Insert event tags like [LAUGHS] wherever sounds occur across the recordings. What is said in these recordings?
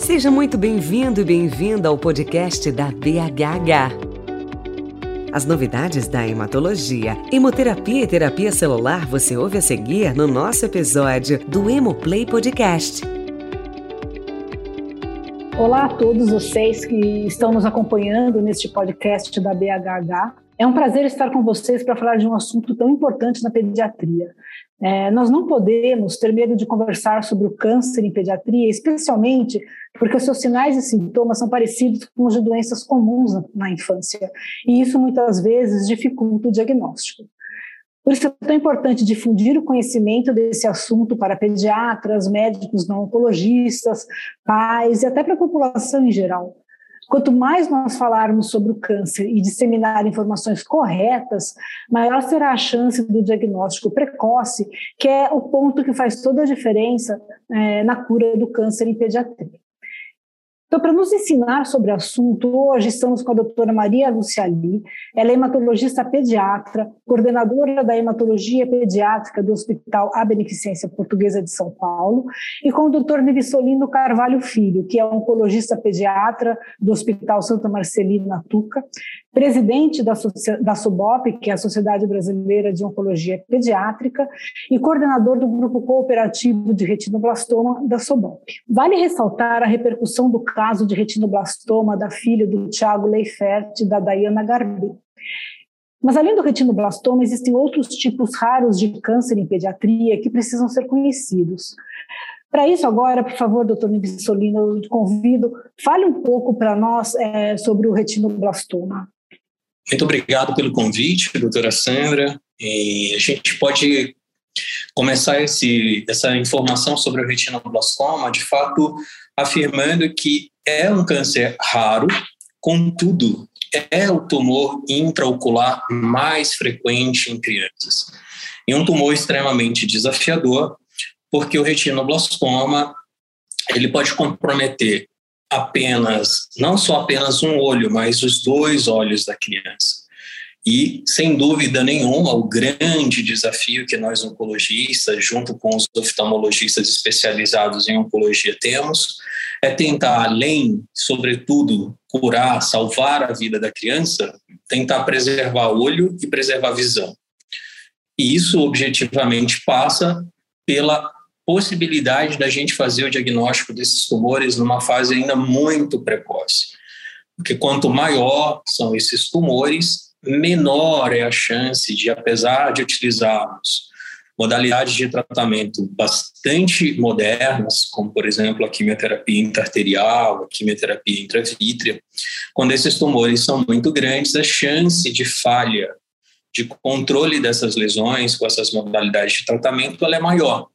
Seja muito bem-vindo e bem-vinda ao podcast da BHH. As novidades da hematologia, hemoterapia e terapia celular você ouve a seguir no nosso episódio do Hemoplay Podcast. Olá a todos vocês que estão nos acompanhando neste podcast da BHH. É um prazer estar com vocês para falar de um assunto tão importante na pediatria. É, nós não podemos ter medo de conversar sobre o câncer em pediatria, especialmente porque os seus sinais e sintomas são parecidos com os de doenças comuns na, na infância, e isso muitas vezes dificulta o diagnóstico. Por isso é tão importante difundir o conhecimento desse assunto para pediatras, médicos não oncologistas, pais e até para a população em geral. Quanto mais nós falarmos sobre o câncer e disseminar informações corretas, maior será a chance do diagnóstico precoce, que é o ponto que faz toda a diferença é, na cura do câncer em pediatria. Então, para nos ensinar sobre o assunto, hoje estamos com a doutora Maria Luciali. Ela é hematologista pediatra, coordenadora da hematologia pediátrica do Hospital A Beneficência Portuguesa de São Paulo, e com o doutor Nivissolino Carvalho Filho, que é oncologista pediatra do Hospital Santa Marcelina Tuca, presidente da, da SUBOP, que é a Sociedade Brasileira de Oncologia Pediátrica, e coordenador do Grupo Cooperativo de Retinoblastoma da SUBOP. Vale ressaltar a repercussão do caso de retinoblastoma da filha do Tiago Leifert e da Dayana Garbi. Mas além do retinoblastoma, existem outros tipos raros de câncer em pediatria que precisam ser conhecidos. Para isso, agora, por favor, doutor Nivissolino, eu convido, fale um pouco para nós é, sobre o retinoblastoma. Muito obrigado pelo convite, doutora Sandra. E a gente pode começar esse, essa informação sobre o retinoblastoma, de fato, afirmando que é um câncer raro, contudo, é o tumor intraocular mais frequente em crianças. E um tumor extremamente desafiador, porque o retinoblastoma ele pode comprometer apenas, não só apenas um olho, mas os dois olhos da criança. E, sem dúvida nenhuma, o grande desafio que nós oncologistas, junto com os oftalmologistas especializados em oncologia, temos é tentar, além, sobretudo, curar, salvar a vida da criança, tentar preservar o olho e preservar a visão. E isso, objetivamente, passa pela possibilidade da gente fazer o diagnóstico desses tumores numa fase ainda muito precoce. Porque quanto maior são esses tumores, menor é a chance de, apesar de utilizarmos modalidades de tratamento bastante modernas, como, por exemplo, a quimioterapia intraarterial, a quimioterapia intravítrea, quando esses tumores são muito grandes, a chance de falha de controle dessas lesões com essas modalidades de tratamento é maior.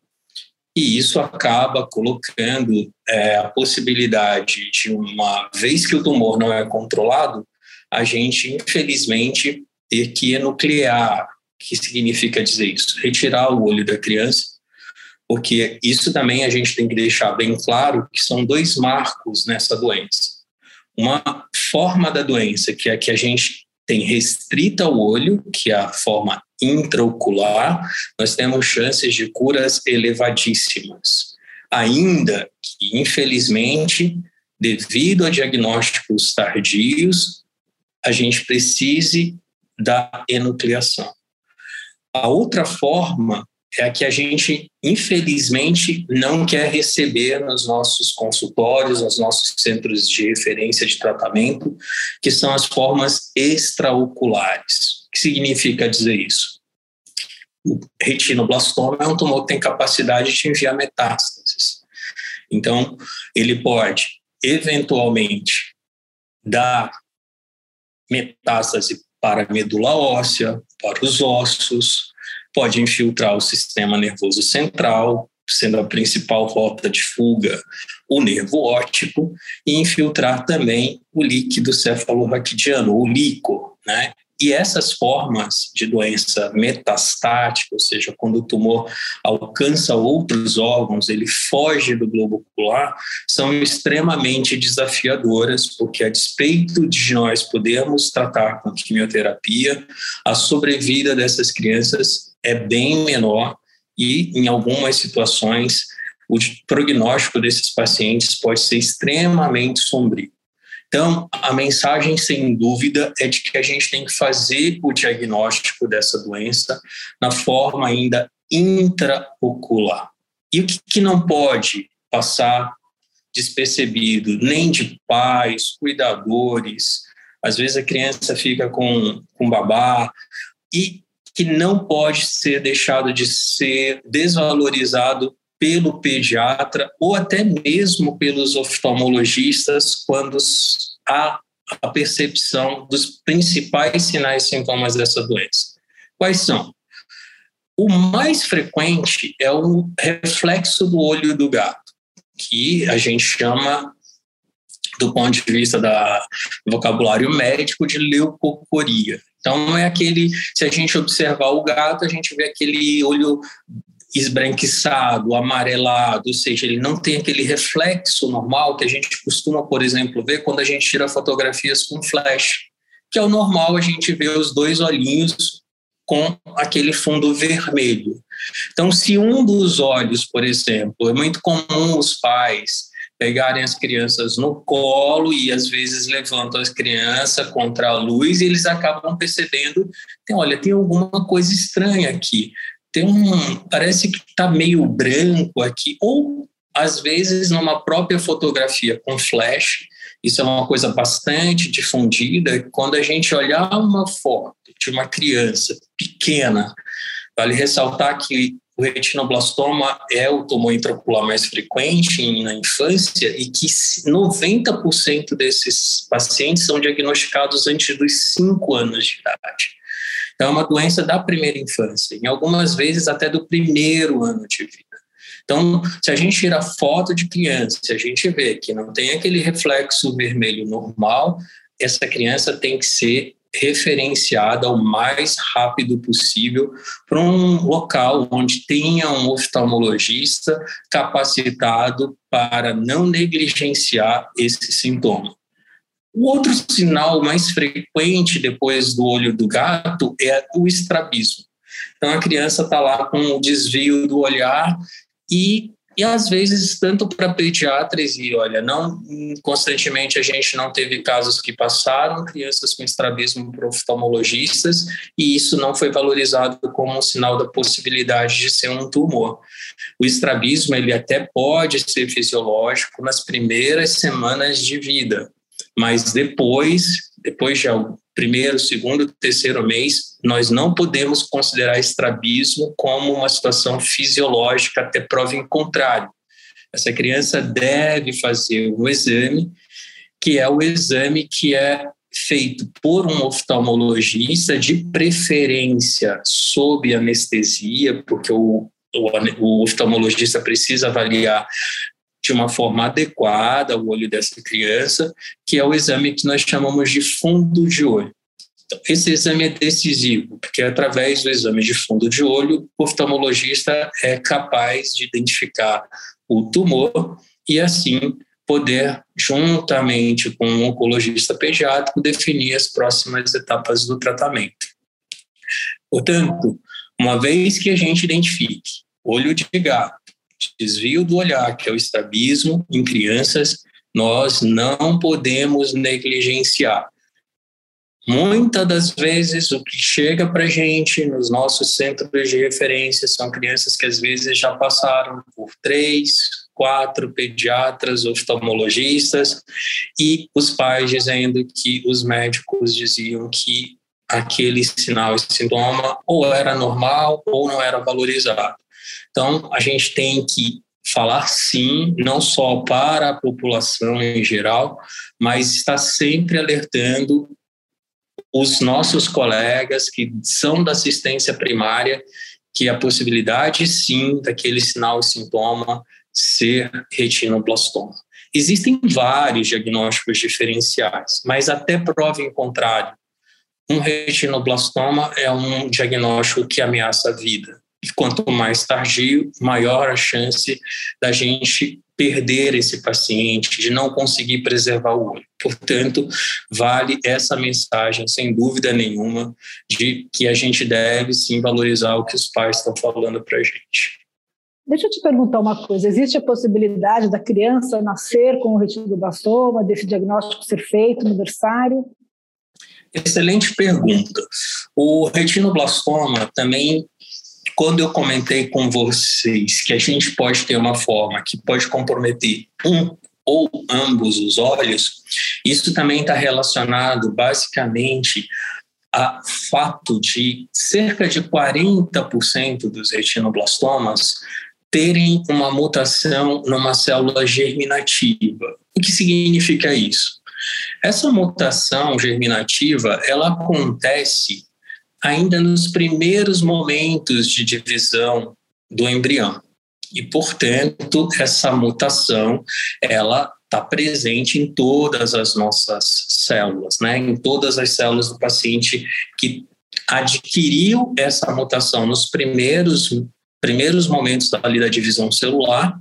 E isso acaba colocando é, a possibilidade de, uma vez que o tumor não é controlado, a gente, infelizmente, ter que enuclear. Que significa dizer isso? Retirar o olho da criança, porque isso também a gente tem que deixar bem claro que são dois marcos nessa doença. Uma forma da doença, que é que a gente tem restrita o olho, que é a forma intraocular, nós temos chances de curas elevadíssimas. Ainda que, infelizmente, devido a diagnósticos tardios, a gente precise da enucleação. A outra forma é a que a gente, infelizmente, não quer receber nos nossos consultórios, nos nossos centros de referência de tratamento, que são as formas extraoculares. Que significa dizer isso? O retinoblastoma é um tumor que tem capacidade de enviar metástases. Então, ele pode, eventualmente, dar metástase para a medula óssea, para os ossos, pode infiltrar o sistema nervoso central, sendo a principal rota de fuga o nervo óptico, e infiltrar também o líquido cefalorraquidiano, o líquor, né? E essas formas de doença metastática, ou seja, quando o tumor alcança outros órgãos, ele foge do globo ocular, são extremamente desafiadoras, porque a despeito de nós podermos tratar com quimioterapia, a sobrevida dessas crianças é bem menor e, em algumas situações, o prognóstico desses pacientes pode ser extremamente sombrio. Então, a mensagem, sem dúvida, é de que a gente tem que fazer o diagnóstico dessa doença na forma ainda intraocular. E o que, que não pode passar despercebido, nem de pais, cuidadores, às vezes a criança fica com, com babá, e que não pode ser deixado de ser desvalorizado pelo pediatra ou até mesmo pelos oftalmologistas quando há a percepção dos principais sinais e sintomas dessa doença. Quais são? O mais frequente é o reflexo do olho do gato, que a gente chama, do ponto de vista da, do vocabulário médico, de leucocoria. Então, é aquele, se a gente observar o gato, a gente vê aquele olho esbranquiçado, amarelado, ou seja, ele não tem aquele reflexo normal que a gente costuma, por exemplo, ver quando a gente tira fotografias com flash, que é o normal a gente ver os dois olhinhos com aquele fundo vermelho. Então, se um dos olhos, por exemplo, é muito comum os pais pegarem as crianças no colo e às vezes levantam as crianças contra a luz e eles acabam percebendo, tem, olha, tem alguma coisa estranha aqui. Tem um, parece que está meio branco aqui ou às vezes numa própria fotografia com flash, isso é uma coisa bastante difundida. Quando a gente olhar uma foto de uma criança pequena, vale ressaltar que o retinoblastoma é o tumor intraocular mais frequente na infância e que 90% desses pacientes são diagnosticados antes dos 5 anos de idade. Então, é uma doença da primeira infância, em algumas vezes até do primeiro ano de vida. Então, se a gente tira foto de criança, se a gente vê que não tem aquele reflexo vermelho normal, essa criança tem que ser referenciada o mais rápido possível para um local onde tenha um oftalmologista capacitado para não negligenciar esse sintoma. O outro sinal mais frequente depois do olho do gato é o estrabismo. Então a criança está lá com o desvio do olhar e e às vezes tanto para pediatras e olha não constantemente a gente não teve casos que passaram crianças com estrabismo para oftalmologistas e isso não foi valorizado como um sinal da possibilidade de ser um tumor o estrabismo ele até pode ser fisiológico nas primeiras semanas de vida mas depois depois de primeiro, segundo, terceiro mês, nós não podemos considerar estrabismo como uma situação fisiológica até prova em contrário. Essa criança deve fazer um exame, que é o exame que é feito por um oftalmologista, de preferência sob anestesia, porque o, o, o oftalmologista precisa avaliar de uma forma adequada o olho dessa criança, que é o exame que nós chamamos de fundo de olho. Então, esse exame é decisivo, porque através do exame de fundo de olho, o oftalmologista é capaz de identificar o tumor e, assim, poder, juntamente com um oncologista pediátrico, definir as próximas etapas do tratamento. Portanto, uma vez que a gente identifique olho de gato, desvio do olhar, que é o estrabismo em crianças, nós não podemos negligenciar. Muitas das vezes o que chega para a gente nos nossos centros de referência são crianças que às vezes já passaram por três, quatro pediatras, oftalmologistas e os pais dizendo que os médicos diziam que aquele sinal e sintoma ou era normal ou não era valorizado. Então, a gente tem que falar sim, não só para a população em geral, mas estar sempre alertando os nossos colegas que são da assistência primária que a possibilidade sim daquele sinal e sintoma ser retinoblastoma. Existem vários diagnósticos diferenciais, mas até prova em contrário, um retinoblastoma é um diagnóstico que ameaça a vida. E quanto mais tardio, maior a chance da gente perder esse paciente, de não conseguir preservar o olho. Portanto, vale essa mensagem, sem dúvida nenhuma, de que a gente deve sim valorizar o que os pais estão falando para a gente. Deixa eu te perguntar uma coisa: existe a possibilidade da criança nascer com o retinoblastoma, desse diagnóstico ser feito no berçário? Excelente pergunta. O retinoblastoma também, quando eu comentei com vocês que a gente pode ter uma forma que pode comprometer um ou ambos os olhos, isso também está relacionado basicamente a fato de cerca de 40% dos retinoblastomas terem uma mutação numa célula germinativa. O que significa isso? Essa mutação germinativa, ela acontece ainda nos primeiros momentos de divisão do embrião. E, portanto, essa mutação, ela está presente em todas as nossas células, né? em todas as células do paciente que adquiriu essa mutação nos primeiros primeiros momentos ali da divisão celular,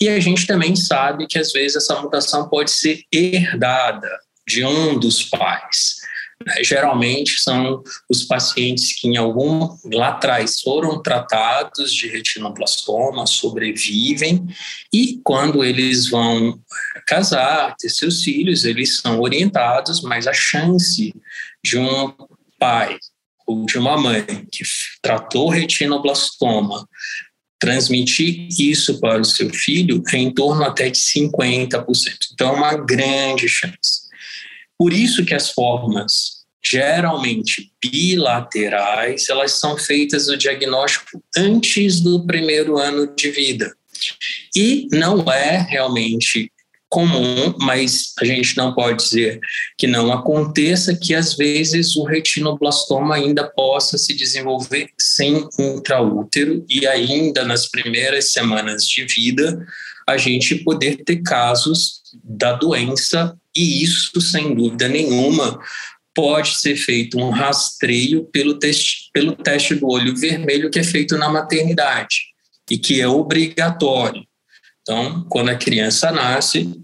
e a gente também sabe que às vezes essa mutação pode ser herdada de um dos pais. Né? Geralmente são os pacientes que em algum lá atrás foram tratados de retinoblastoma, sobrevivem e quando eles vão casar, ter seus filhos, eles são orientados, mas a chance de um pai ou de uma mãe que tratou retinoblastoma transmitir isso para o seu filho é em torno até de 50%. Então, é uma grande chance. Por isso que as formas geralmente bilaterais, elas são feitas o diagnóstico antes do primeiro ano de vida. E não é realmente comum, mas a gente não pode dizer que não aconteça que às vezes o retinoblastoma ainda possa se desenvolver sem intraútero e ainda nas primeiras semanas de vida a gente poder ter casos da doença e isso sem dúvida nenhuma pode ser feito um rastreio pelo teste, pelo teste do olho vermelho que é feito na maternidade e que é obrigatório. Então, quando a criança nasce,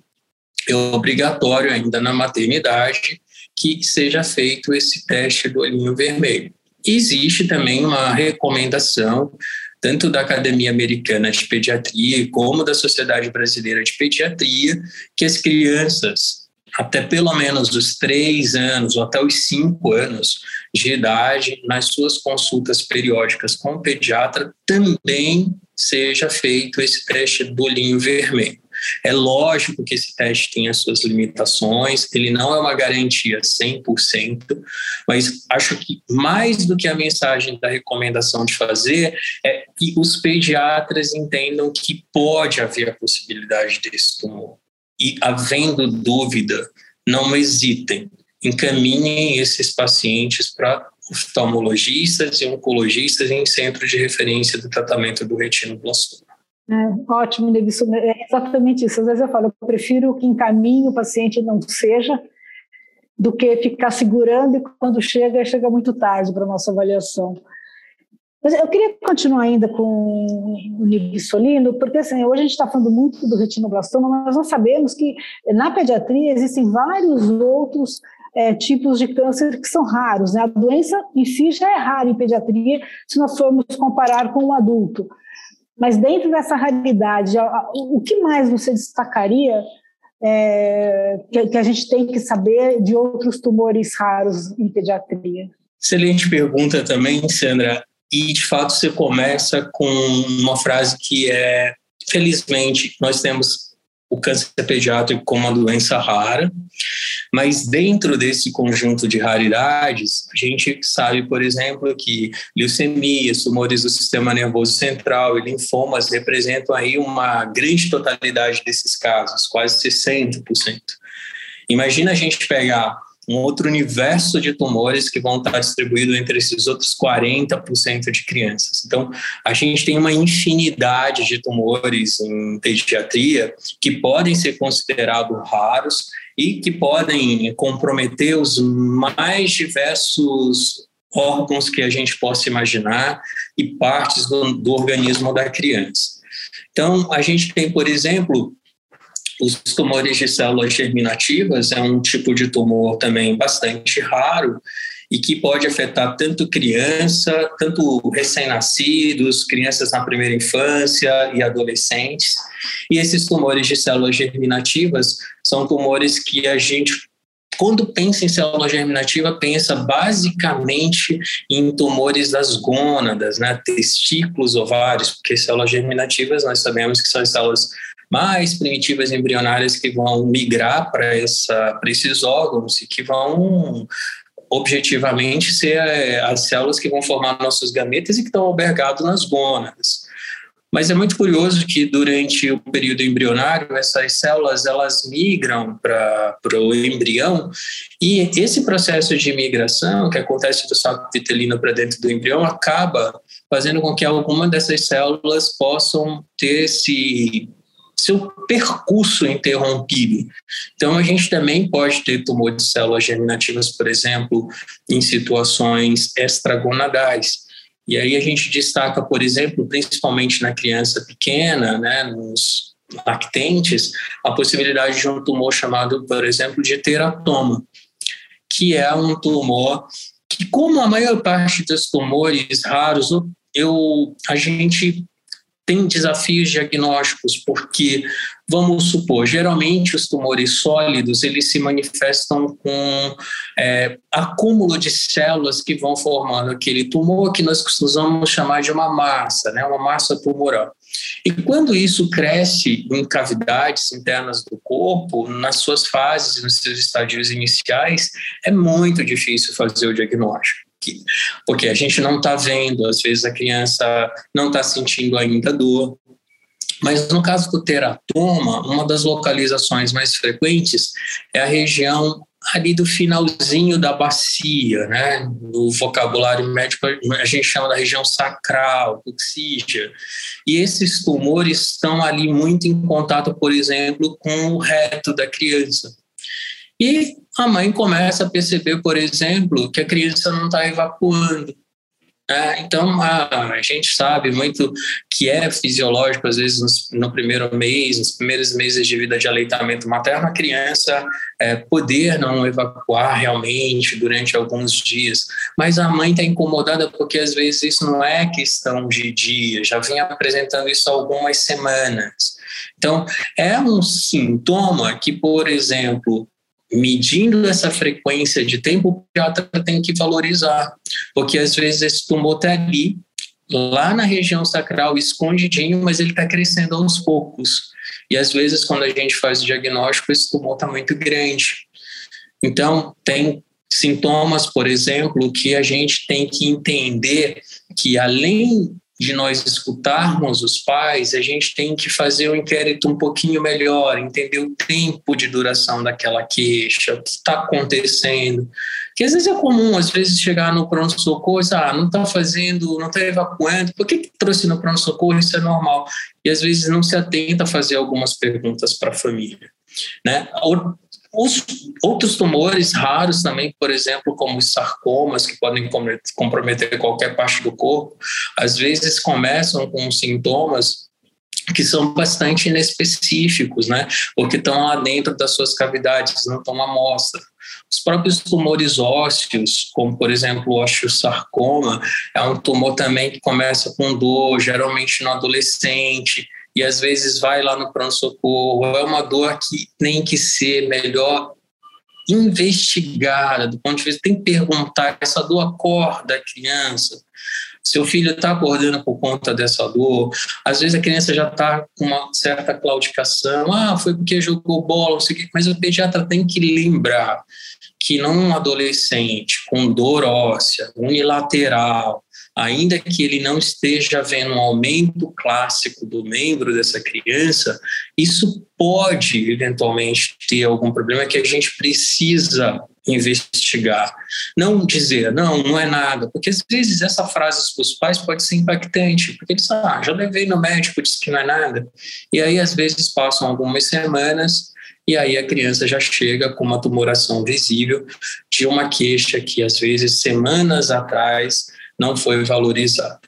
é obrigatório ainda na maternidade que seja feito esse teste do olhinho vermelho. Existe também uma recomendação tanto da Academia Americana de Pediatria como da Sociedade Brasileira de Pediatria que as crianças até pelo menos os três anos ou até os cinco anos de idade, nas suas consultas periódicas com o pediatra, também seja feito esse teste do olhinho vermelho. É lógico que esse teste tem as suas limitações, ele não é uma garantia 100%, mas acho que mais do que a mensagem da recomendação de fazer é que os pediatras entendam que pode haver a possibilidade desse tumor. E havendo dúvida, não hesitem, encaminhem esses pacientes para oftalmologistas e oncologistas em centro de referência do tratamento do retinoblastoma. É, ótimo, Davidson. É exatamente isso. Às vezes eu falo, eu prefiro que encaminhe o paciente não seja, do que ficar segurando e quando chega, chega muito tarde para a nossa avaliação. Mas eu queria continuar ainda com o nibissolino, porque assim, hoje a gente está falando muito do retinoblastoma, mas nós sabemos que na pediatria existem vários outros é, tipos de câncer que são raros. Né? A doença em si já é rara em pediatria, se nós formos comparar com o adulto. Mas dentro dessa raridade, o que mais você destacaria é, que, que, a gente tem que saber de outros tumores raros em pediatria? Excelente pergunta também, Sandra. E de fato você começa com uma frase que é: felizmente nós temos o câncer pediátrico como uma doença rara, mas dentro desse conjunto de raridades, a gente sabe, por exemplo, que leucemias, tumores do sistema nervoso central e linfomas representam aí uma grande totalidade desses casos, quase 60%. Imagina a gente pegar um outro universo de tumores que vão estar distribuídos entre esses outros 40% de crianças. Então, a gente tem uma infinidade de tumores em pediatria que podem ser considerados raros e que podem comprometer os mais diversos órgãos que a gente possa imaginar e partes do, do organismo da criança. Então, a gente tem, por exemplo, os tumores de células germinativas é um tipo de tumor também bastante raro e que pode afetar tanto criança, tanto recém-nascidos, crianças na primeira infância e adolescentes. E esses tumores de células germinativas são tumores que a gente quando pensa em célula germinativa, pensa basicamente em tumores das gônadas, né? testículos, ovários, porque células germinativas nós sabemos que são as células mais primitivas embrionárias que vão migrar para esses órgãos e que vão objetivamente ser eh, as células que vão formar nossos gametas e que estão albergados nas gônadas. Mas é muito curioso que durante o período embrionário essas células elas migram para o embrião e esse processo de migração que acontece do saco vitelino para dentro do embrião acaba fazendo com que alguma dessas células possam ter esse seu percurso interrompido. Então, a gente também pode ter tumor de células germinativas, por exemplo, em situações extragonadais. E aí a gente destaca, por exemplo, principalmente na criança pequena, né, nos lactentes, a possibilidade de um tumor chamado, por exemplo, de teratoma, que é um tumor que, como a maior parte dos tumores raros, eu, a gente tem desafios diagnósticos, porque, vamos supor, geralmente os tumores sólidos, eles se manifestam com é, acúmulo de células que vão formando aquele tumor que nós costumamos chamar de uma massa, né, uma massa tumoral. E quando isso cresce em cavidades internas do corpo, nas suas fases, nos seus estadios iniciais, é muito difícil fazer o diagnóstico porque a gente não está vendo, às vezes a criança não está sentindo ainda dor. Mas no caso do teratoma, uma das localizações mais frequentes é a região ali do finalzinho da bacia, né? No vocabulário médico a gente chama da região sacral, coxígea. E esses tumores estão ali muito em contato, por exemplo, com o reto da criança. E a mãe começa a perceber, por exemplo, que a criança não está evacuando. É, então, a, a, gente sabe muito que é fisiológico, às vezes, no, no, primeiro mês, nos primeiros meses de vida de aleitamento materno, a criança é, poder não evacuar realmente durante alguns dias. Mas a mãe está incomodada porque, às vezes, isso não é questão de dias, já vem apresentando isso há algumas semanas. Então, é um sintoma que, por exemplo, medindo essa frequência de tempo, o pediatra tem que valorizar, porque às vezes esse tumor está ali, lá na região sacral, escondidinho, mas ele está crescendo aos poucos. E às vezes, quando a gente faz o diagnóstico, esse tumor está muito grande. Então, tem sintomas, por exemplo, que a gente tem que entender que além de nós escutarmos os pais, a gente tem que fazer o um inquérito um pouquinho melhor, entender o tempo de duração daquela queixa, o que está acontecendo. Que às vezes é comum, às vezes, chegar no pronto-socorro ah, não está fazendo, não está evacuando, por que, que trouxe no pronto-socorro? Isso é normal. E às vezes não se atenta a fazer algumas perguntas para a família. Né? Os outros tumores raros também, por exemplo, como os sarcomas, que podem comprometer qualquer parte do corpo, às vezes começam com sintomas que são bastante inespecíficos, né? Porque estão lá dentro das suas cavidades, não estão à mostra. Os próprios tumores ósseos, como por exemplo o osteosarcoma, é um tumor também que começa com dor, geralmente no adolescente, e às vezes vai lá no pronto-socorro. É uma dor que tem que ser melhor investigada, do ponto de vista, tem que perguntar: essa dor acorda a criança? Seu filho está acordando por conta dessa dor. Às vezes a criança já está com uma certa claudicação. Ah, foi porque jogou bola, não sei o quê. Mas o pediatra tem que lembrar que num adolescente com dor óssea, unilateral, ainda que ele não esteja vendo um aumento clássico do membro dessa criança, isso pode eventualmente ter algum problema que a gente precisa investigar. Não dizer, não, não é nada, porque às vezes essa frase para os pais pode ser impactante, porque eles, ah, já levei no médico, disse que não é nada. E aí, às vezes, passam algumas semanas e aí a criança já chega com uma tumoração visível de uma queixa que, às vezes, semanas atrás não foi valorizado.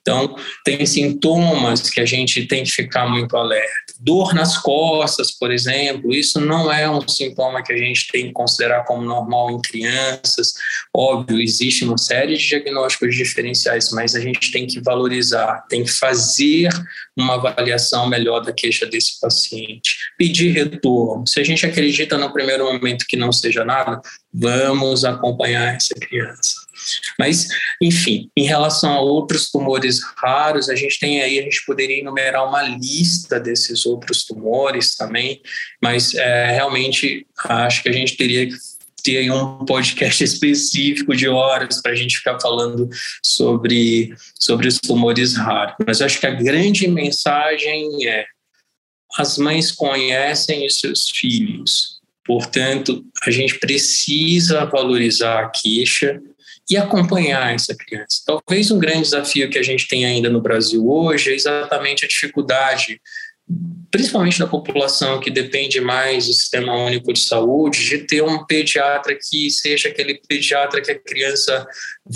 Então, tem sintomas que a gente tem que ficar muito alerta. dor nas costas, por exemplo, isso não é um sintoma que a gente tem que considerar como normal em crianças. Óbvio, existe uma série de diagnósticos diferenciais, mas a gente tem que valorizar, tem que fazer uma avaliação melhor da queixa desse paciente. Pedir retorno. Se a gente acredita no primeiro momento que não seja nada, vamos acompanhar essa criança. Mas, enfim, em relação a outros tumores raros, a gente tem aí, a gente poderia enumerar uma lista desses outros tumores também, mas é, realmente acho que a gente teria que ter um podcast [LAUGHS] específico de horas para a gente ficar falando sobre, sobre os tumores raros. Mas acho que a grande mensagem é: as mães conhecem os seus filhos, portanto, a gente precisa valorizar a queixa e acompanhar essa criança. Talvez um grande desafio que a gente tem ainda no Brasil hoje é exatamente a dificuldade, principalmente da população que depende mais do Sistema Único de Saúde, de ter um pediatra que seja aquele pediatra que a criança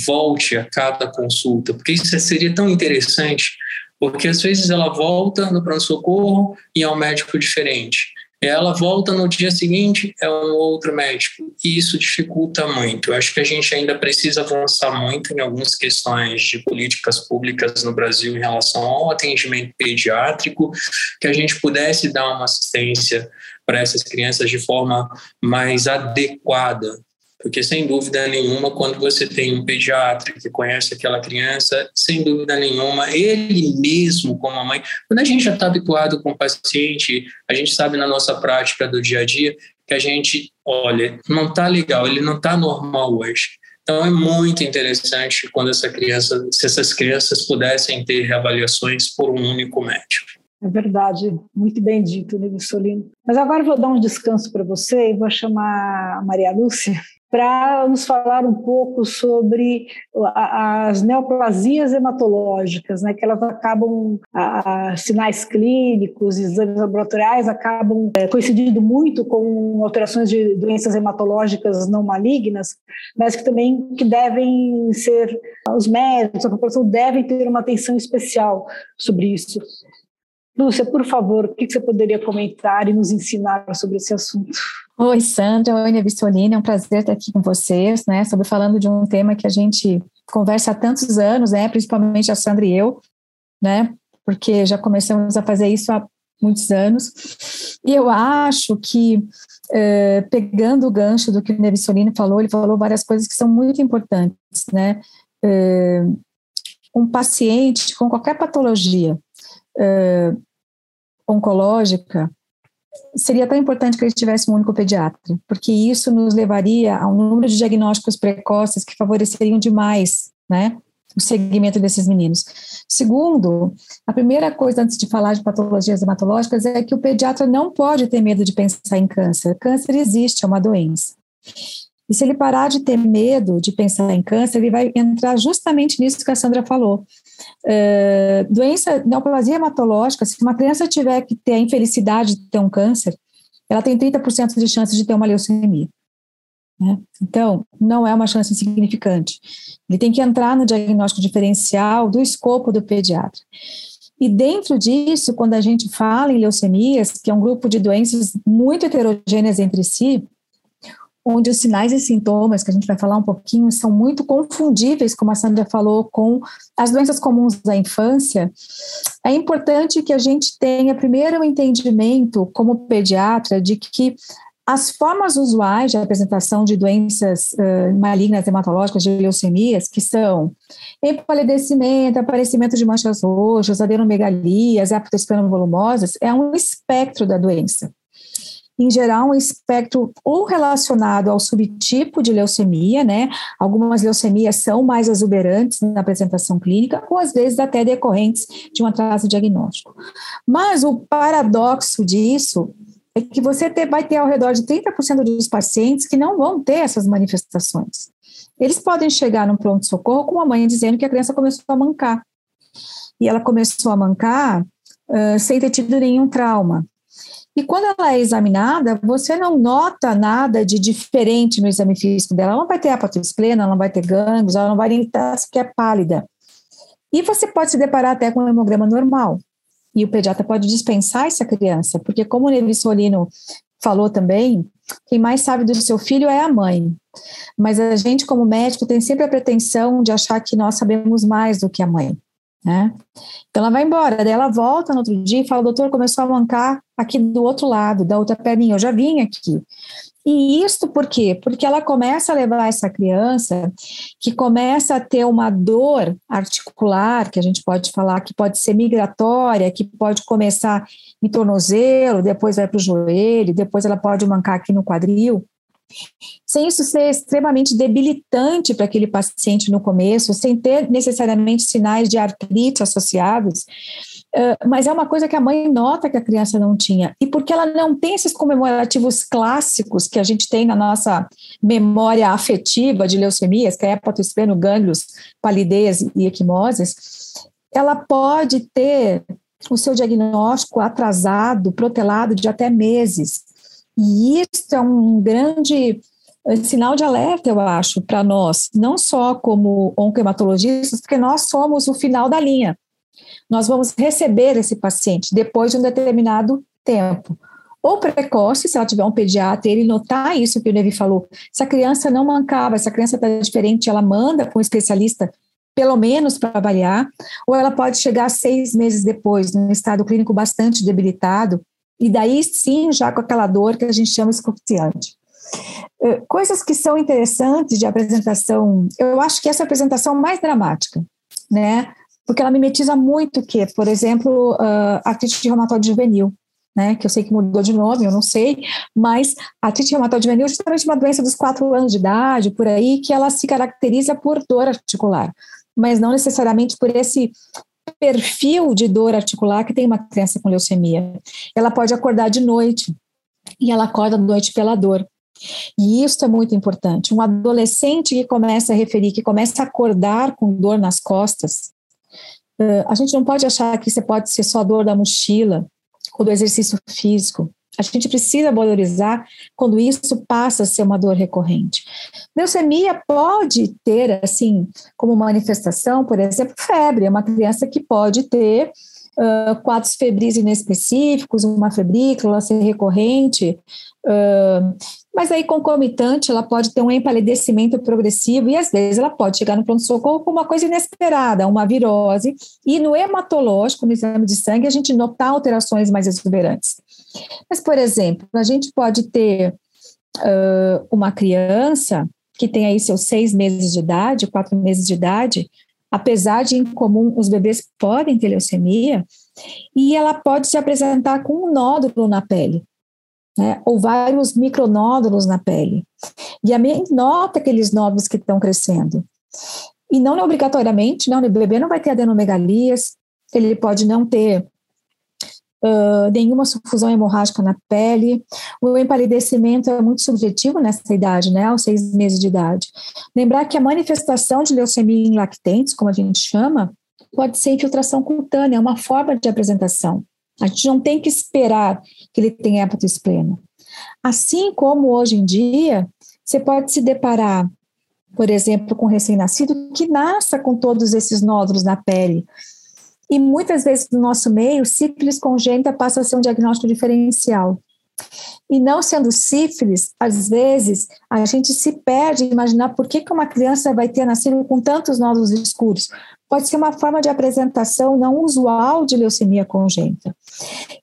volte a cada consulta, porque isso seria tão interessante, porque às vezes ela volta no pronto-socorro e é um médico diferente ela volta no dia seguinte, é um outro médico. E isso dificulta muito. Eu acho que a gente ainda precisa avançar muito em algumas questões de políticas públicas no Brasil em relação ao atendimento pediátrico, que a gente pudesse dar uma assistência para essas crianças de forma mais adequada porque, sem dúvida nenhuma, quando você tem um pediatra que conhece aquela criança, sem dúvida nenhuma, ele mesmo, como a mãe, quando a gente já está habituado com o paciente, a gente sabe na nossa prática do dia a dia que a gente, olha, não está legal, ele não está normal hoje. Então, é muito interessante quando essa criança, se essas crianças pudessem ter reavaliações por um único médico. É verdade, muito bem dito, Nívio Solino. Mas agora vou dar um descanso para você e vou chamar a Maria Lúcia para nos falar um pouco sobre as neoplasias hematológicas, né, que elas acabam, a, a sinais clínicos, exames laboratoriais acabam é, coincidindo muito com alterações de doenças hematológicas não malignas, mas que também que devem ser, os médicos, a população devem ter uma atenção especial sobre isso. Lúcia, por favor, o que você poderia comentar e nos ensinar sobre esse assunto? Oi, Sandra, oi, Nevistolina, é um prazer estar aqui com vocês, né, sobre falando de um tema que a gente conversa há tantos anos, né, principalmente a Sandra e eu, né, porque já começamos a fazer isso há muitos anos, e eu acho que, eh, pegando o gancho do que o Nevistolino falou, ele falou várias coisas que são muito importantes, né, eh, um paciente com qualquer patologia, eh, oncológica, seria tão importante que ele tivesse um único pediatra, porque isso nos levaria a um número de diagnósticos precoces que favoreceriam demais, né, o segmento desses meninos. Segundo, a primeira coisa antes de falar de patologias hematológicas é que o pediatra não pode ter medo de pensar em câncer. Câncer existe, é uma doença. E se ele parar de ter medo de pensar em câncer, ele vai entrar justamente nisso que a Sandra falou. Uh, doença, neoplasia hematológica, se uma criança tiver que ter a infelicidade de ter um câncer, ela tem 30% de chance de ter uma leucemia. Né? Então, não é uma chance insignificante. Ele tem que entrar no diagnóstico diferencial do escopo do pediatra. E dentro disso, quando a gente fala em leucemias, que é um grupo de doenças muito heterogêneas entre si, onde os sinais e sintomas, que a gente vai falar um pouquinho, são muito confundíveis, como a Sandra falou, com as doenças comuns da infância, é importante que a gente tenha primeiro o um entendimento, como pediatra, de que as formas usuais de apresentação de doenças uh, malignas hematológicas, de leucemias, que são empalidecimento, aparecimento de manchas roxas, adenomegalias, volumosas, é um espectro da doença em geral, um espectro ou relacionado ao subtipo de leucemia, né? Algumas leucemias são mais exuberantes na apresentação clínica, ou às vezes até decorrentes de um atraso diagnóstico. Mas o paradoxo disso é que você ter, vai ter ao redor de 30% dos pacientes que não vão ter essas manifestações. Eles podem chegar num pronto-socorro com a mãe dizendo que a criança começou a mancar. E ela começou a mancar uh, sem ter tido nenhum trauma. E quando ela é examinada, você não nota nada de diferente no exame físico dela. Ela não vai ter apatite plena, ela não vai ter gânglios, ela não vai nem estar sequer pálida. E você pode se deparar até com um hemograma normal. E o pediatra pode dispensar essa criança, porque como o Nevi Solino falou também, quem mais sabe do seu filho é a mãe. Mas a gente, como médico, tem sempre a pretensão de achar que nós sabemos mais do que a mãe. Né? Então ela vai embora, daí ela volta no outro dia e fala: doutor, começou a mancar aqui do outro lado, da outra perninha, eu já vim aqui. E isso por quê? Porque ela começa a levar essa criança que começa a ter uma dor articular, que a gente pode falar que pode ser migratória, que pode começar em tornozelo, depois vai para o joelho, depois ela pode mancar aqui no quadril sem isso ser extremamente debilitante para aquele paciente no começo, sem ter necessariamente sinais de artrite associados, mas é uma coisa que a mãe nota que a criança não tinha. E porque ela não tem esses comemorativos clássicos que a gente tem na nossa memória afetiva de leucemias, que é hepatoespleno, gânglios, palidez e equimoses, ela pode ter o seu diagnóstico atrasado, protelado de até meses. E isso é um grande eh, sinal de alerta, eu acho, para nós, não só como oncohematologistas, porque nós somos o final da linha. Nós vamos receber esse paciente depois de um determinado tempo. Ou precoce, se ela tiver um pediatra, ele notar isso que o Nevi falou. Essa criança não mancava, essa criança está diferente, ela manda para um especialista, pelo menos para avaliar, ou ela pode chegar seis meses depois, num estado clínico bastante debilitado, e daí sim, já com aquela dor que a gente chama excruciante. Eh, coisas que são interessantes de apresentação, eu acho que essa é apresentação mais dramática, né? Porque ela mimetiza muito o que, por exemplo, uh, a artrite reumatoide juvenil, né? Que eu sei que mudou de nome, eu não sei, mas a artrite reumatoide juvenil é justamente uma doença dos quatro anos de idade, por aí, que ela se caracteriza por dor articular, mas não necessariamente por esse perfil de dor articular que tem uma criança com leucemia. Ela pode acordar de noite e ela acorda à noite pela dor. E isso é muito importante. Um adolescente que começa a referir, que começa a acordar com dor nas costas, a gente não pode achar que isso pode ser só dor da mochila ou do exercício físico. A gente precisa valorizar quando isso passa a ser uma dor recorrente. Leucemia pode ter, assim, como manifestação, por exemplo, febre. É uma criança que pode ter uh, quadros febris inespecíficos, uma febrícula ser recorrente, uh, mas aí concomitante ela pode ter um empalidecimento progressivo e às vezes ela pode chegar no pronto-socorro com uma coisa inesperada, uma virose, e no hematológico, no exame de sangue, a gente notar alterações mais exuberantes. Mas, por exemplo, a gente pode ter uh, uma criança que tem aí seus seis meses de idade, quatro meses de idade, apesar de incomum os bebês podem ter leucemia, e ela pode se apresentar com um nódulo na pele, né, ou vários micronódulos na pele. E a mãe nota aqueles nódulos que estão crescendo. E não obrigatoriamente, não, o bebê não vai ter adenomegalias, ele pode não ter uh, nenhuma sufusão hemorrágica na pele. O empalidecimento é muito subjetivo nessa idade, né, aos seis meses de idade. Lembrar que a manifestação de leucemia em lactentes, como a gente chama, pode ser infiltração cutânea, é uma forma de apresentação. A gente não tem que esperar que ele tenha hepatospleno. Assim como hoje em dia, você pode se deparar, por exemplo, com recém-nascido que nasça com todos esses nódulos na pele, e muitas vezes no nosso meio, sífilis congênita passa a ser um diagnóstico diferencial. E não sendo sífilis, às vezes a gente se perde em imaginar por que, que uma criança vai ter nascido com tantos nódulos escuros. Pode ser uma forma de apresentação não usual de leucemia congênita.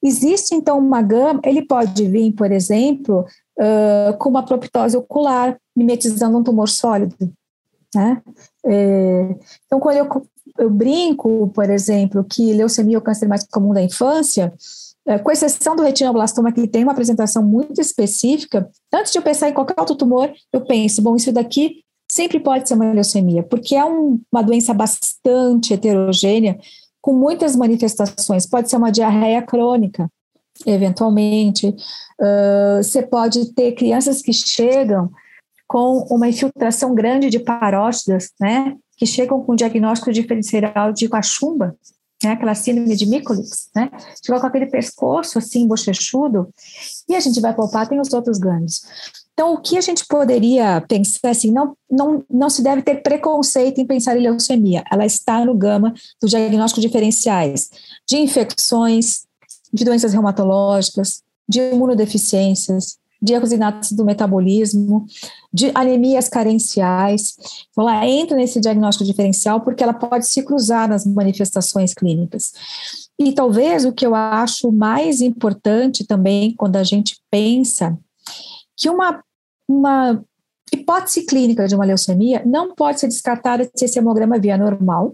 Existe então uma gama, ele pode vir, por exemplo, uh, com uma proptose ocular, mimetizando um tumor sólido. Né? É, então, quando eu eu brinco, por exemplo, que leucemia é o câncer mais comum da infância, é, com exceção do retinoblastoma, que tem uma apresentação muito específica, antes de eu pensar em qualquer outro tumor, eu penso, bom, isso daqui sempre pode ser uma leucemia, porque é um, uma doença bastante heterogênea, com muitas manifestações. Pode ser uma diarreia crônica, eventualmente. Uh, você pode ter crianças que chegam com uma infiltração grande de parótidas, né? Que chegam com diagnóstico diferencial de cachumba, né, aquela síndrome de Mikulicz, né, chegou com aquele pescoço assim, bochechudo, e a gente vai palpar, tem os outros gânglios. Então, o que a gente poderia pensar assim, não, não, não se deve ter preconceito em pensar em leucemia. Ela está no gama dos diagnósticos diferenciais de infecções, de doenças reumatológicas, de imunodeficiências, de erros inatos do metabolismo, de anemias carenciais. Então, ela entra nesse diagnóstico diferencial porque ela pode se cruzar nas manifestações clínicas. E talvez o que eu acho mais importante também quando a gente pensa que uma, uma hipótese clínica de uma leucemia não pode ser descartada se esse hemograma via normal.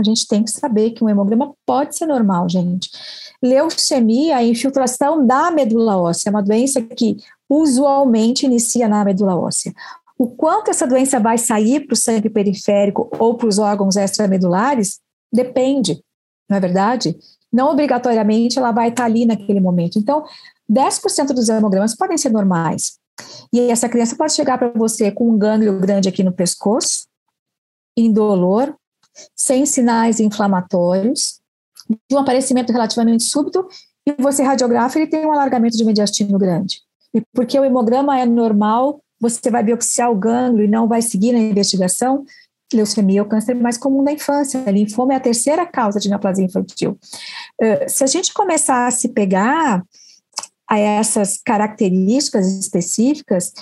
A gente tem que saber que um hemograma pode ser normal, gente. Leucemia, a infiltração da medula óssea, é uma doença que usualmente inicia na medula óssea. O quanto essa doença vai sair para o sangue periférico ou para os órgãos extramedulares depende, não é verdade? Não obrigatoriamente ela vai estar ali naquele momento. Então, 10% dos hemogramas podem ser normais. E essa criança pode chegar para você com um gânglio grande aqui no pescoço, indolor, sem sinais inflamatórios, de um aparecimento relativamente súbito, e você radiografa, ele tem um alargamento de mediastino grande. E porque o hemograma é normal, você vai biopsiar o gânglio e não vai seguir na investigação, leucemia é o câncer mais comum da infância. A linfoma é a terceira causa de neoplasia infantil. Uh, se a gente começar a se pegar a essas características específicas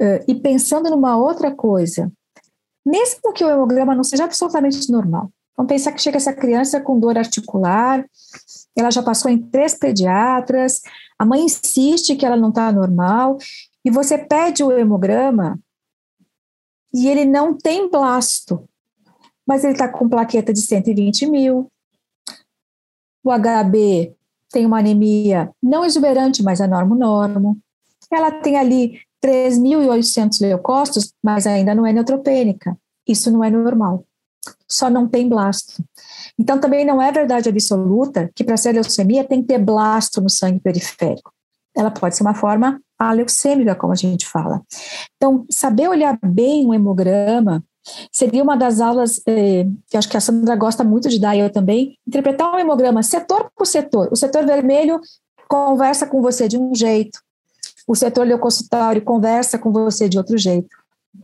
uh, e pensando numa outra coisa, mesmo que o hemograma não seja absolutamente normal, vamos pensar que chega essa criança com dor articular, ela já passou em três pediatras, a mãe insiste que ela não está normal, e você pede o hemograma e ele não tem blasto, mas ele está com plaqueta de 120 mil, o HB tem uma anemia não exuberante, mas é normo-normo. Ela tem ali 3.800 leucócitos, mas ainda não é neutropênica. Isso não é normal. Só não tem blasto. Então, também não é verdade absoluta que para ser leucemia tem que ter blasto no sangue periférico. Ela pode ser uma forma aleucêmica, como a gente fala. Então, saber olhar bem o hemograma Seria uma das aulas eh, que acho que a Sandra gosta muito de dar, eu também, interpretar um hemograma setor por setor. O setor vermelho conversa com você de um jeito, o setor leucocitário conversa com você de outro jeito,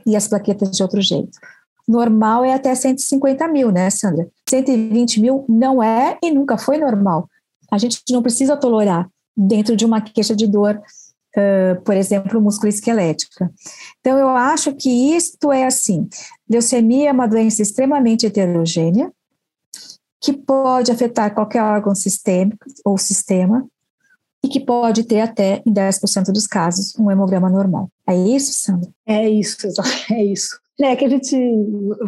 e as plaquetas de outro jeito. Normal é até 150 mil, né, Sandra? 120 mil não é e nunca foi normal. A gente não precisa tolerar dentro de uma queixa de dor uh, por exemplo, musculoesquelética. Então, eu acho que isto é assim: leucemia é uma doença extremamente heterogênea, que pode afetar qualquer órgão sistêmico ou sistema, e que pode ter até, em 10% dos casos, um hemograma normal. É isso, Sandra? É isso, [LAUGHS] é isso. É que a gente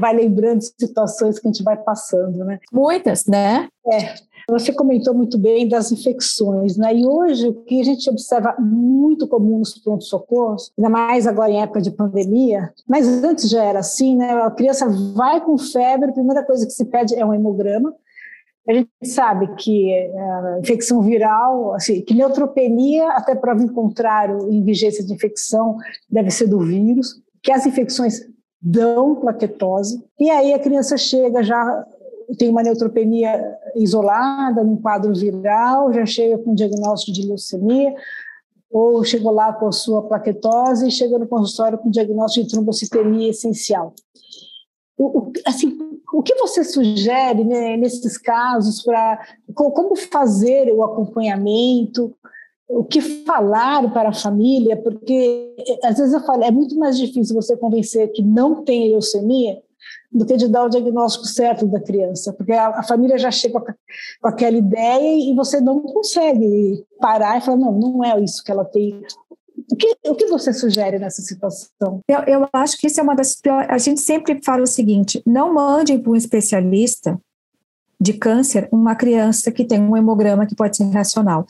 vai lembrando de situações que a gente vai passando, né? Muitas, né? É. Você comentou muito bem das infecções, né? E hoje o que a gente observa muito comum nos pronto-socorros, ainda mais agora em época de pandemia, mas antes já era assim, né? A criança vai com febre, a primeira coisa que se pede é um hemograma. A gente sabe que a infecção viral, assim, que neutropenia, até prova em contrário, em vigência de infecção, deve ser do vírus, que as infecções dão plaquetose, e aí a criança chega já tem uma neutropenia isolada, num quadro viral, já chega com diagnóstico de leucemia, ou chegou lá com a sua plaquetose e chega no consultório com diagnóstico de trombocitemia essencial. O, o, assim, o que você sugere né, nesses casos para como fazer o acompanhamento, o que falar para a família? Porque às vezes eu falo, é muito mais difícil você convencer que não tem leucemia do que de dar o diagnóstico certo da criança, porque a, a família já chega com, com, aquela ideia e você não consegue parar e falar, não, não é isso que ela tem. O que, o que você sugere nessa situação? Eu, eu acho que isso é uma das piores. A gente sempre fala o seguinte: não mandem para um especialista de câncer uma criança que tem um hemograma que pode ser racional.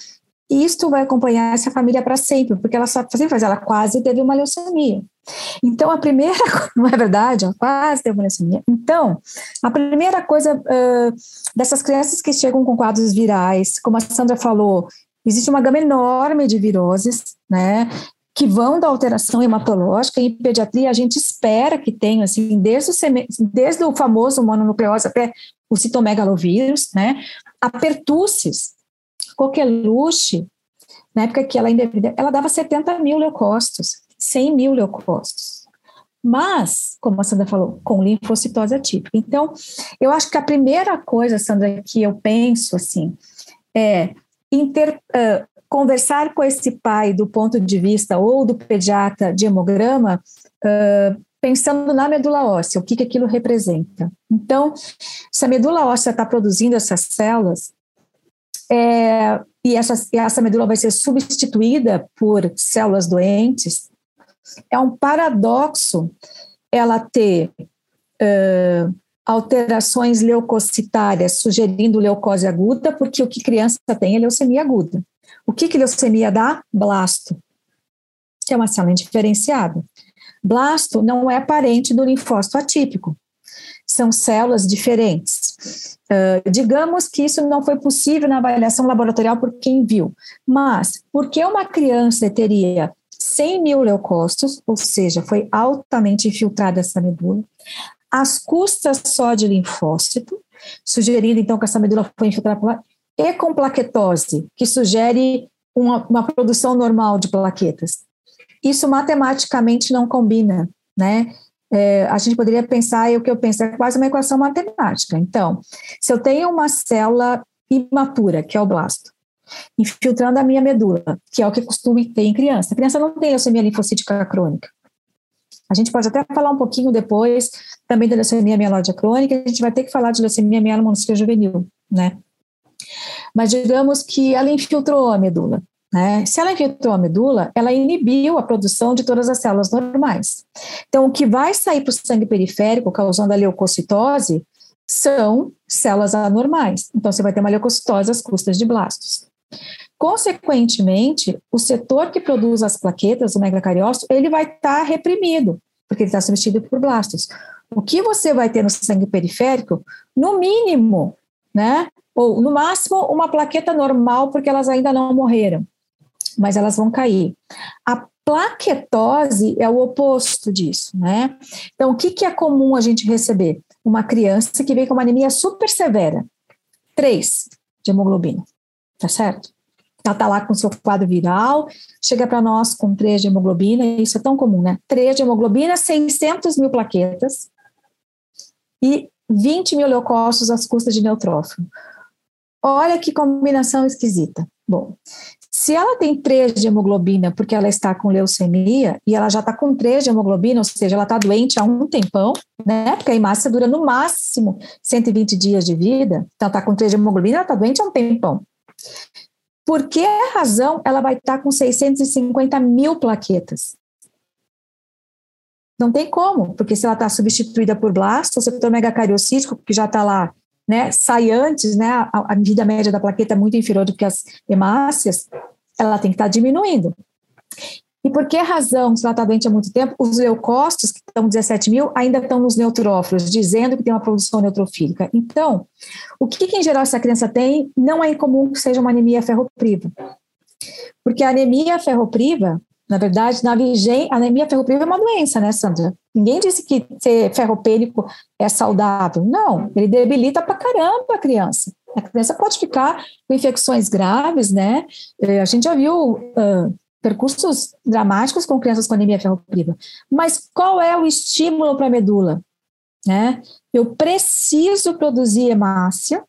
Isto vai acompanhar essa família para sempre, porque ela só sempre faz, ela quase teve uma leucemia. Então, a primeira, [LAUGHS] não é verdade? Ela quase teve uma leucemia. Então, a primeira coisa uh, dessas crianças que chegam com quadros virais, como a Sandra falou, existe uma gama enorme de viroses, né? Que vão da alteração hematológica. Em pediatria, a gente espera que tenha, assim, desde o, desde o famoso mononucleose até o citomegalovírus, né? A pertussis, coqueluche, na época que ela ainda ela dava 70 mil leucócitos. 100 mil leucócitos. Mas, como a Sandra falou, com linfocitose atípica. Então, eu acho que a primeira coisa, Sandra, que eu penso assim, é inter, uh, conversar com esse pai do ponto de vista ou do pediatra de hemograma, uh, pensando na medula óssea, o que, que aquilo representa. Então, se a medula óssea está produzindo essas células, é, e, essa, e essa medula vai ser substituída por células doentes, é um paradoxo ela ter uh, alterações leucocitárias sugerindo leucose aguda, porque o que criança tem é leucemia aguda. O que, que leucemia dá? Blasto, que é uma célula indiferenciada. Blasto não é parente do linfócito atípico. São células diferentes. Uh, digamos que isso não foi possível na avaliação laboratorial por quem viu, mas por que uma criança teria 100 mil leucócitos, ou seja, foi altamente infiltrada essa medula, às custas só de linfócito, sugerindo então que essa medula foi infiltrada e com plaquetose, que sugere uma, uma produção normal de plaquetas. Isso matematicamente não combina, né? É, a gente poderia pensar, e o que eu penso é quase uma equação matemática. Então, se eu tenho uma célula imatura, que é o blasto, infiltrando a minha medula, que é o que costuma ter em criança. A criança não tem leucemia linfocítica crônica. A gente pode até falar um pouquinho depois também da leucemia mieloide crônica, a gente vai ter que falar de leucemia mielomonocítica juvenil, né? Mas digamos que ela infiltrou a medula. Né? Se ela infiltrou a medula, ela inibiu a produção de todas as células normais. Então, o que vai sair para o sangue periférico, causando a leucocitose, são células anormais. Então, você vai ter uma leucocitose às custas de blastos. Consequentemente, o setor que produz as plaquetas, o megacariócito, ele vai estar tá reprimido, porque ele está substituído por blastos. O que você vai ter no sangue periférico, no mínimo, né? Ou no máximo uma plaqueta normal, porque elas ainda não morreram, mas elas vão cair. A plaquetose é o oposto disso, né? Então, o que, que é comum a gente receber? Uma criança que vem com uma anemia super severa, 3 de hemoglobina, tá certo? ela está lá com seu quadro viral, chega para nós com 3 de hemoglobina, isso é tão comum, né? 3 de hemoglobina, 600 mil plaquetas e 20 mil leucócitos às custas de neutrófilo. Olha que combinação esquisita. Bom, se ela tem 3 de hemoglobina porque ela está com leucemia e ela já está com 3 de hemoglobina, ou seja, ela está doente há um tempão, né? Porque a hemácia dura no máximo 120 dias de vida, então está com 3 de hemoglobina, ela está doente há um tempão. Por que razão ela vai estar com 650 mil plaquetas? Não tem como, porque se ela está substituída por blasto, setor megacariocítico, que já está lá, né, sai antes, né, a, a vida média da plaqueta é muito inferior do que as hemácias, ela tem que estar tá diminuindo. E por que razão, se ela está doente há muito tempo, os leucócitos, que estão 17 mil, ainda estão nos neutrófilos, dizendo que tem uma produção neutrofílica. Então, o que, que em geral essa criança tem não é incomum que seja uma anemia ferropriva. Porque a anemia ferropriva, na verdade, na a anemia ferropriva é uma doença, né, Sandra? Ninguém disse que ser ferropênico é saudável. Não, ele debilita pra caramba a criança. A criança pode ficar com infecções graves, né? Eh, a gente já viu uh, percursos dramáticos com crianças com anemia ferropriva. Mas qual é o estímulo para a medula? Né? Eu preciso produzir hemácia,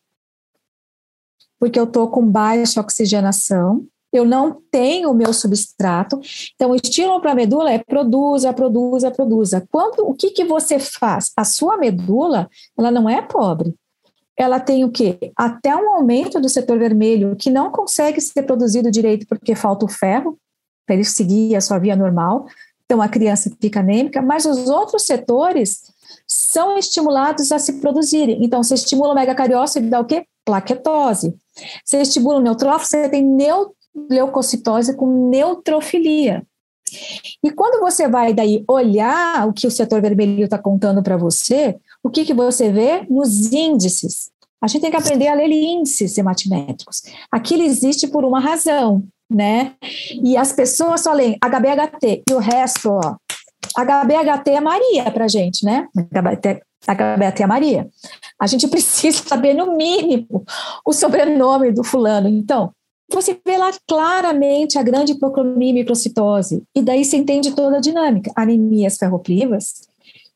porque eu estou com baixa oxigenação, eu não tenho o meu substrato. Então, o estímulo para a medula é produza, produza, produza. Quando, o que, que você faz? A sua medula, ela não é pobre. Ela tem o quê? Até um aumento do setor vermelho, que não consegue ser produzido direito porque falta o ferro, para ele seguir a sua via normal. Então, a criança fica anêmica, mas os outros setores são estimulados a se produzirem. Então, você estimula o megacariócito e dá o quê? Plaquetose. Você estimula o neutrófilo, você tem leucocitose com neutrofilia. E quando você vai daí olhar o que o setor vermelho está contando para você, o que, que você vê nos índices? A gente tem que aprender a ler índices hematimétricos. Aquilo existe por uma razão né? E as pessoas só leem HBHT e o resto, ó. HBHT é Maria pra gente, né? HBHT, HBHT é Maria. A gente [LAUGHS] precisa saber, no mínimo, o sobrenome do fulano. Então, você vê lá claramente a grande hipocromia e microcitose, e daí você entende toda a dinâmica. Anemias ferroprivas,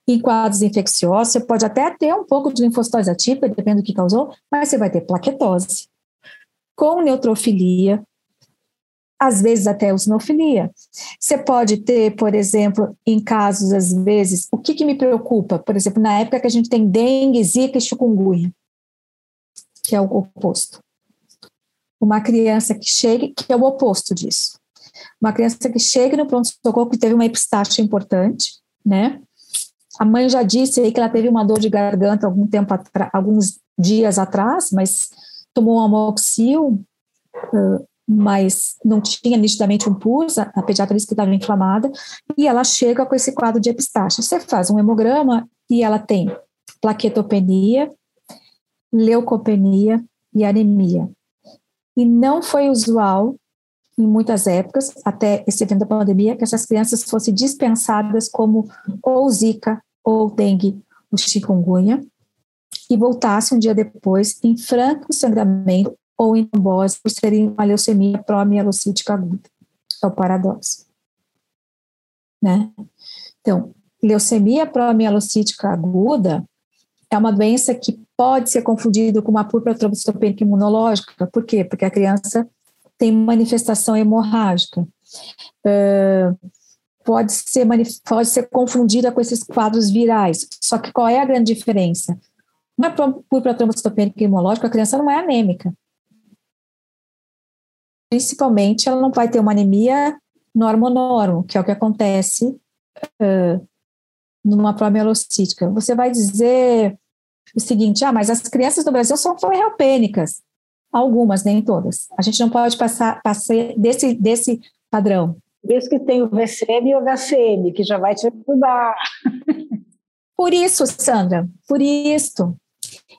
em quadros infecciosos, você pode até ter um pouco de linfocitose atípica, dependendo do que causou, mas você vai ter plaquetose, com neutrofilia, às vezes até osnofilia. Você pode ter, por exemplo, em casos, às vezes, o que, que me preocupa? Por exemplo, na época que a gente tem dengue, zika e chikungunya, que é o oposto. Uma criança que chegue, que é o oposto disso. Uma criança que chega no pronto-socorro que teve uma epistaxe importante, né? A mãe já disse aí que ela teve uma dor de garganta algum tempo alguns dias atrás, mas tomou um amoxil, uh, mas não tinha nitidamente um pus, a, a pediatra disse que estava inflamada, e ela chega com esse quadro de epistaxe. Você faz um hemograma e ela tem plaquetopenia, leucopenia e anemia. E não foi usual, em muitas épocas, até esse evento da pandemia, que essas crianças fossem dispensadas como ou zika, ou dengue, ou chikungunya, e voltassem um dia depois em franco sangramento ou em trombose por serem uma leucemia pró-mielocítica aguda. É o paradoxo. Né? Então, leucemia pró-mielocítica aguda é uma doença que pode ser confundida com uma púrpura trombocitopênica imunológica. Por quê? Porque a criança tem manifestação hemorrágica. Uh, pode ser, pode ser confundida com esses quadros virais. Só que qual é a grande diferença? Uma púrpura trombocitopênica imunológica, a criança não é anêmica principalmente ela não vai ter uma anemia normo-normo, que é o que acontece uh, numa promielocítica. Você vai dizer o seguinte, ah, mas as crianças do Brasil são ferropênicas. Algumas, nem todas. A gente não pode passar, passar desse, desse padrão. Desde que tem o VCM e o HCM, que já vai te ajudar. Por isso, Sandra, por isso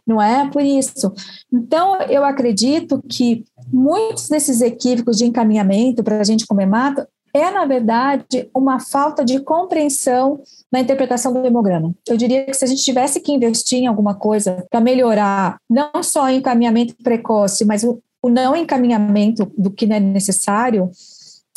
não é por isso. Então, eu acredito que muitos desses equívocos de encaminhamento para a gente comer mato é, na verdade, uma falta de compreensão na interpretação do hemograma. Eu diria que se a gente tivesse que investir em alguma coisa para melhorar não só o encaminhamento precoce, mas o, o não encaminhamento do que não é necessário,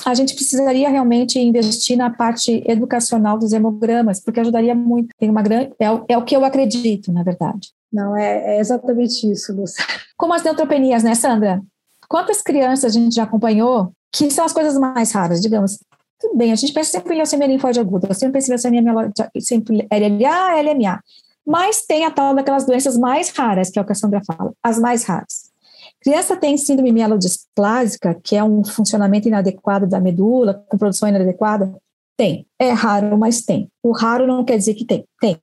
a gente precisaria realmente investir na parte educacional dos hemogramas, porque ajudaria muito. Tem uma grande, é, é o que eu acredito, na verdade. Não, é, é exatamente isso, Lúcia. Como as neutropenias, né, Sandra? Quantas crianças a gente já acompanhou que são as coisas mais raras, digamos? Tudo bem, a gente pensa sempre em leucemia linfóide aguda, sempre pensa em leucemia sempre LLA, LMA. Mas tem a tal daquelas doenças mais raras, que é o que a Sandra fala, as mais raras. Criança tem síndrome mielodisplásica, que é um funcionamento inadequado da medula, com produção inadequada? Tem. É raro, mas tem. O raro não quer dizer que tem. Tem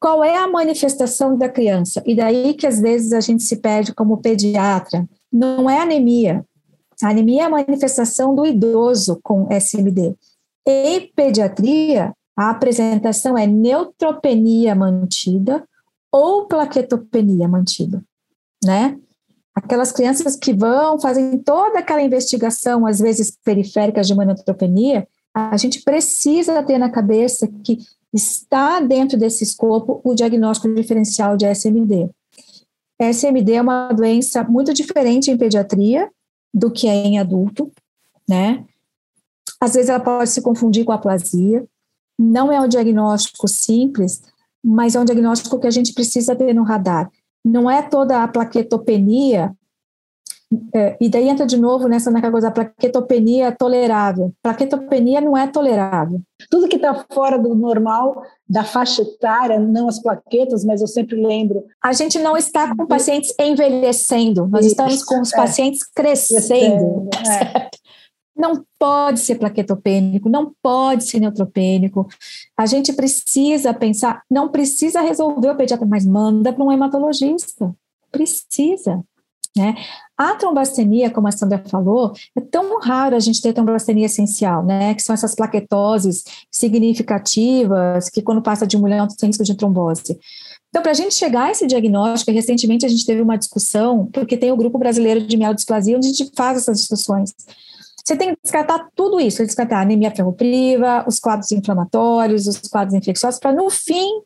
qual é a manifestação da criança? E daí que às vezes a gente se perde como pediatra. Não é anemia. A anemia é a manifestação do idoso com SMD. Em pediatria, a apresentação é neutropenia mantida ou plaquetopenia mantida, né? Aquelas crianças que vão, fazem toda aquela investigação, às vezes periféricas de uma neutropenia, a gente precisa ter na cabeça que está dentro desse escopo o diagnóstico diferencial de SMD. SMD é uma doença muito diferente em pediatria do que é em adulto, né? Às vezes ela pode se confundir com aplasia. Não é um diagnóstico simples, mas é um diagnóstico que a gente precisa ter no radar. Não é toda a plaquetopenia é, e daí entra de novo nessa naquela coisa, a plaquetopenia é tolerável. Plaquetopenia não é tolerável. Tudo que está fora do normal, da faixa etária, não as plaquetas, mas eu sempre lembro. A gente não está com pacientes envelhecendo, nós Isso, estamos com os é. pacientes crescendo. É. Não pode ser plaquetopênico, não pode ser neutropênico. A gente precisa pensar, não precisa resolver o pediatra, mas manda para um hematologista. Precisa. Né? A trombastenia, como a Sandra falou, é tão raro a gente ter trombastenia essencial, né? Que são essas plaquetoses significativas, que quando passa de um milhão tem risco de trombose. Então, para a gente chegar a esse diagnóstico, recentemente a gente teve uma discussão, porque tem o Grupo Brasileiro de Mielodisplasia, onde a gente faz essas discussões. Você tem que descartar tudo isso, descartar a anemia ferropriva, os quadros inflamatórios, os quadros infecciosos, para no fim,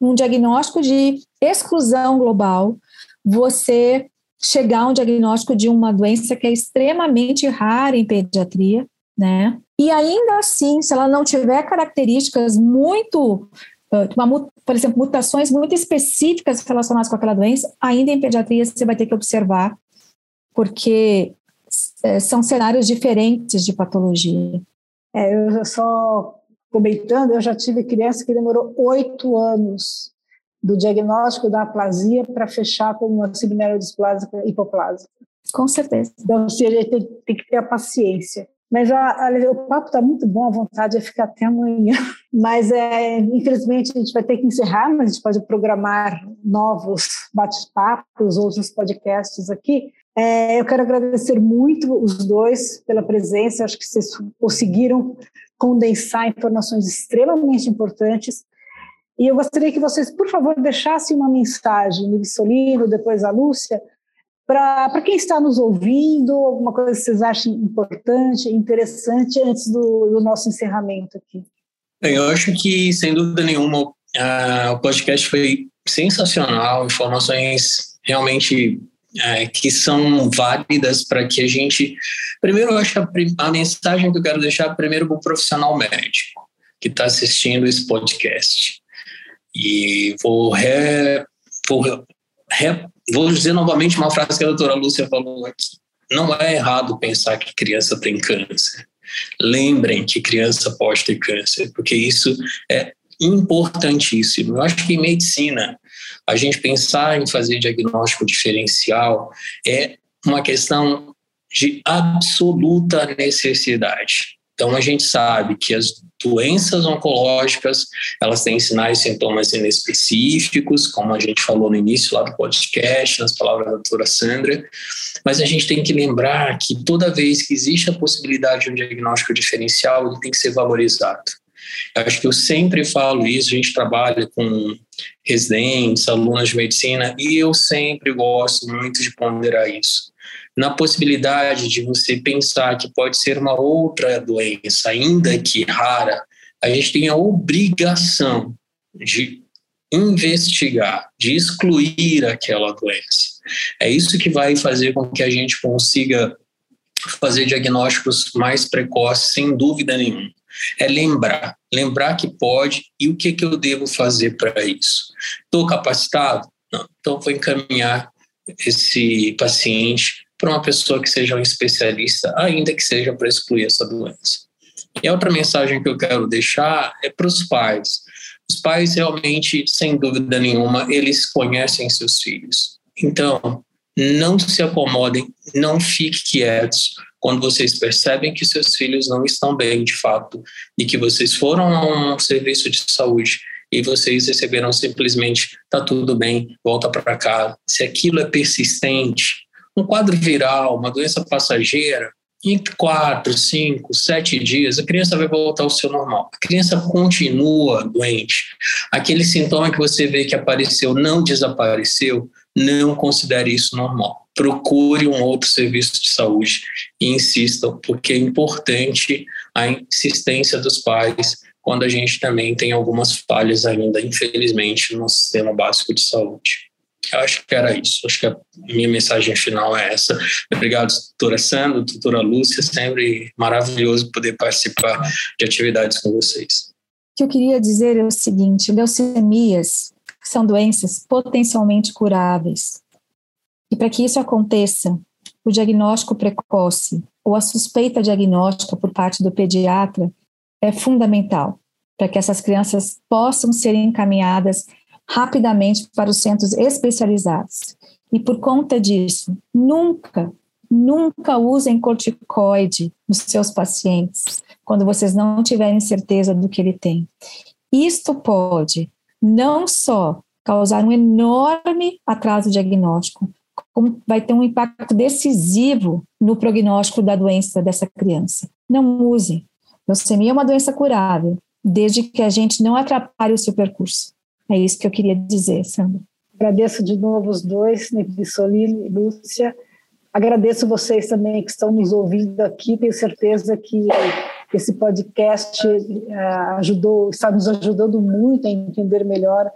um diagnóstico de exclusão global, você chegar a um diagnóstico de uma doença que é extremamente rara em pediatria, né? E ainda assim, se ela não tiver características muito, uma, por exemplo, mutações muito específicas relacionadas com aquela doença, ainda em pediatria você vai ter que observar, porque é, são cenários diferentes de patologia. É, eu só comentando, eu já tive criança que demorou oito anos do diagnóstico da aplasia para fechar com uma subnerodesplásica hipoplásica. Com certeza. Então, assim, a gente tem, tem que ter a paciência. Mas a, a, o papo está muito bom, a vontade é ficar até amanhã. [LAUGHS] Mas, é, infelizmente, a gente vai ter que encerrar, mas a gente pode programar novos bate-papos, outros podcasts aqui. É, eu quero agradecer muito os dois pela presença, acho que vocês conseguiram condensar informações extremamente importantes. E eu gostaria que vocês, por favor, deixassem uma mensagem no Vissolino, depois a Lúcia, para quem está nos ouvindo, alguma coisa que vocês achem importante, interessante, antes do, do nosso encerramento aqui. Eu acho que, sem dúvida nenhuma, o podcast foi sensacional, informações realmente é, que são válidas para que a gente. Primeiro, eu acho a, a mensagem que eu quero deixar primeiro para o profissional médico que está assistindo esse podcast. E vou, re, vou, re, vou dizer novamente uma frase que a doutora Lúcia falou aqui. Não é errado pensar que criança tem câncer. Lembrem que criança pode ter câncer, porque isso é importantíssimo. Eu acho que em medicina a gente pensar em fazer diagnóstico diferencial é uma questão de absoluta necessidade. Então a gente sabe que as doenças oncológicas, elas têm sinais e sintomas inespecíficos, como a gente falou no início lá do podcast, nas palavras da doutora Sandra, mas a gente tem que lembrar que toda vez que existe a possibilidade de um diagnóstico diferencial, ele tem que ser valorizado. Eu acho que eu sempre falo isso, a gente trabalha com residentes, alunos de medicina, e eu sempre gosto muito de ponderar isso. Na possibilidade de você pensar que pode ser uma outra doença, ainda que rara, a gente tem a obrigação de investigar, de excluir aquela doença. É isso que vai fazer com que a gente consiga fazer diagnósticos mais precoces, sem dúvida nenhuma é lembrar, lembrar que pode e o que, que eu devo fazer para isso. Estou capacitado? Não. Então, vou encaminhar esse paciente para uma pessoa que seja um especialista, ainda que seja para excluir essa doença. E a outra mensagem que eu quero deixar é para os pais. Os pais realmente, sem dúvida nenhuma, eles conhecem seus filhos. Então, não se acomodem, não fiquem quietos, quando vocês percebem que seus filhos não estão bem de fato e que vocês foram a um serviço de saúde e vocês receberam simplesmente tá tudo bem, volta para casa. Se aquilo é persistente, um quadro viral, uma doença passageira, em quatro, cinco, sete dias, a criança vai voltar ao seu normal. A criança continua doente. Aquele sintoma que você vê que apareceu não desapareceu, não considere isso normal procure um outro serviço de saúde e insistam, porque é importante a insistência dos pais quando a gente também tem algumas falhas ainda, infelizmente, no sistema básico de saúde. Eu acho que era isso. Acho que a minha mensagem final é essa. Obrigado, doutora Sandra, doutora Lúcia. Sempre maravilhoso poder participar de atividades com vocês. O que eu queria dizer é o seguinte: leucemias são doenças potencialmente curáveis. E para que isso aconteça, o diagnóstico precoce ou a suspeita diagnóstica por parte do pediatra é fundamental para que essas crianças possam ser encaminhadas rapidamente para os centros especializados. E por conta disso, nunca, nunca usem corticoide nos seus pacientes quando vocês não tiverem certeza do que ele tem. Isto pode não só causar um enorme atraso diagnóstico, vai ter um impacto decisivo no prognóstico da doença dessa criança. Não use. Leucemia é uma doença curável, desde que a gente não atrapalhe o seu percurso. É isso que eu queria dizer, Sandra. Agradeço de novo os dois, Nicolini e Lúcia. Agradeço vocês também que estão nos ouvindo aqui. Tenho certeza que esse podcast uh, ajudou, está nos ajudando muito a entender melhor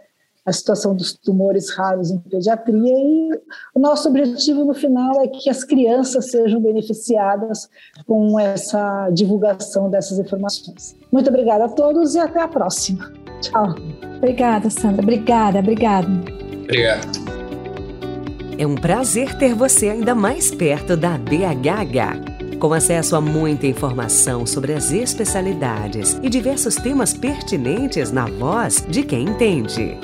a situação dos tumores raros em pediatria e o nosso objetivo no final é que as crianças sejam beneficiadas com essa divulgação dessas informações. Muito obrigada a todos e até a próxima. Tchau. Obrigada, Sandra. Obrigada, obrigada. Obrigado. É um prazer ter você ainda mais perto da BHH com acesso a muita informação sobre as especialidades e diversos temas pertinentes na voz de quem entende.